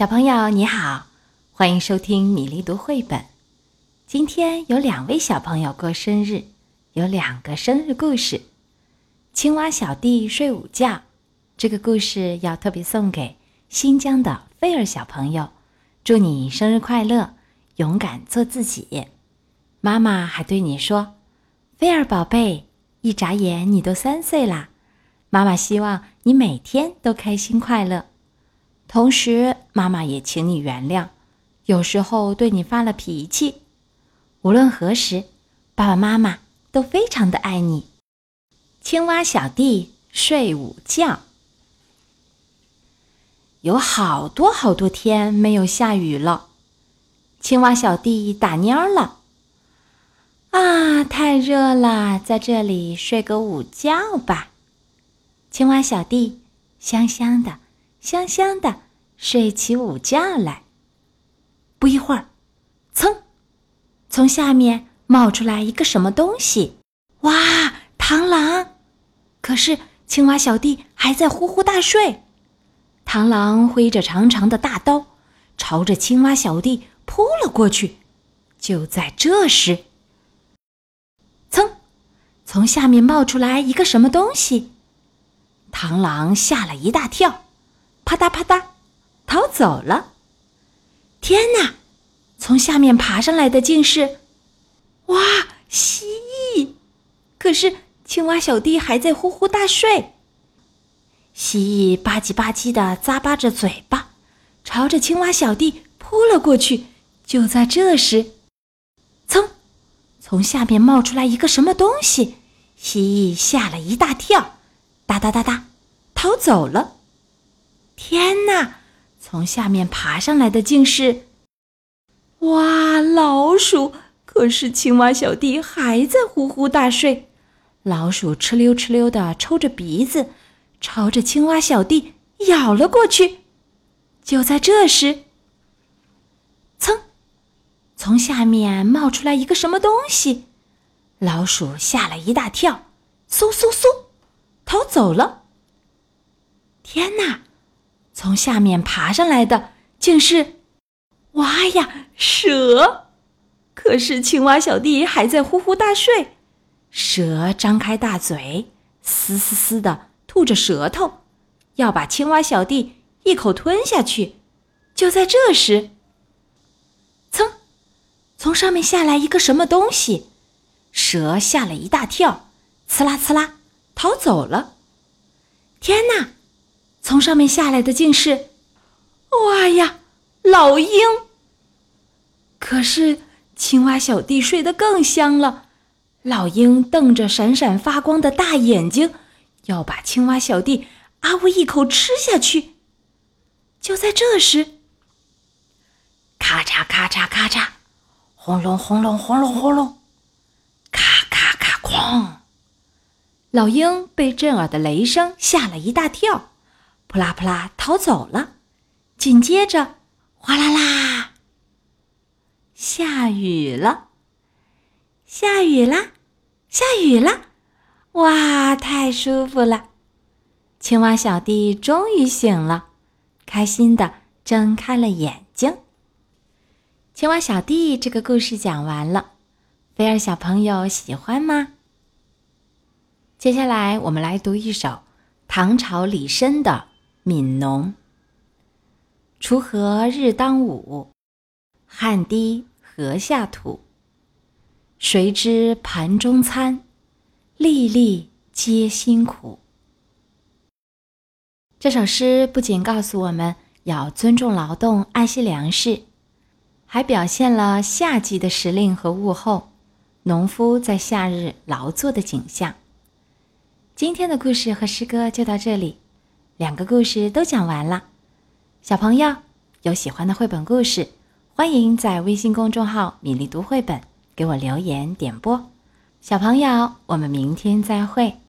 小朋友你好，欢迎收听米粒读绘本。今天有两位小朋友过生日，有两个生日故事。青蛙小弟睡午觉，这个故事要特别送给新疆的菲尔小朋友，祝你生日快乐，勇敢做自己。妈妈还对你说：“菲尔宝贝，一眨眼你都三岁啦。”妈妈希望你每天都开心快乐。同时，妈妈也请你原谅，有时候对你发了脾气。无论何时，爸爸妈妈都非常的爱你。青蛙小弟睡午觉。有好多好多天没有下雨了，青蛙小弟打蔫了。啊，太热了，在这里睡个午觉吧。青蛙小弟香香的。香香的睡起午觉来。不一会儿，噌，从下面冒出来一个什么东西？哇，螳螂！可是青蛙小弟还在呼呼大睡。螳螂挥着长长的大刀，朝着青蛙小弟扑了过去。就在这时，噌，从下面冒出来一个什么东西？螳螂吓了一大跳。啪嗒啪嗒，逃走了！天哪，从下面爬上来的竟是，哇，蜥蜴！可是青蛙小弟还在呼呼大睡。蜥蜴吧唧吧唧的咂巴着嘴巴，朝着青蛙小弟扑了过去。就在这时，噌，从下面冒出来一个什么东西？蜥蜴吓了一大跳，哒哒哒哒，逃走了。天哪！从下面爬上来的竟是，哇，老鼠！可是青蛙小弟还在呼呼大睡。老鼠哧溜哧溜的抽着鼻子，朝着青蛙小弟咬了过去。就在这时，噌，从下面冒出来一个什么东西？老鼠吓了一大跳，嗖嗖嗖，逃走了。天哪！从下面爬上来的竟是，哇呀，蛇！可是青蛙小弟还在呼呼大睡。蛇张开大嘴，嘶嘶嘶的吐着舌头，要把青蛙小弟一口吞下去。就在这时，噌，从上面下来一个什么东西？蛇吓了一大跳，呲啦呲啦，逃走了。天哪！从上面下来的竟是，哇呀，老鹰！可是青蛙小弟睡得更香了，老鹰瞪着闪闪发光的大眼睛，要把青蛙小弟啊呜一口吃下去。就在这时，咔嚓咔嚓咔嚓，轰隆轰隆轰隆轰隆，咔咔咔哐！老鹰被震耳的雷声吓了一大跳。扑啦扑啦，逃走了。紧接着，哗啦啦，下雨了，下雨啦，下雨啦！哇，太舒服了！青蛙小弟终于醒了，开心的睁开了眼睛。青蛙小弟这个故事讲完了，菲儿小朋友喜欢吗？接下来我们来读一首唐朝李绅的。《悯农》：锄禾日当午，汗滴禾下土。谁知盘中餐，粒粒皆辛苦。这首诗不仅告诉我们要尊重劳动、爱惜粮食，还表现了夏季的时令和物候，农夫在夏日劳作的景象。今天的故事和诗歌就到这里。两个故事都讲完了，小朋友有喜欢的绘本故事，欢迎在微信公众号“米粒读绘本”给我留言点播。小朋友，我们明天再会。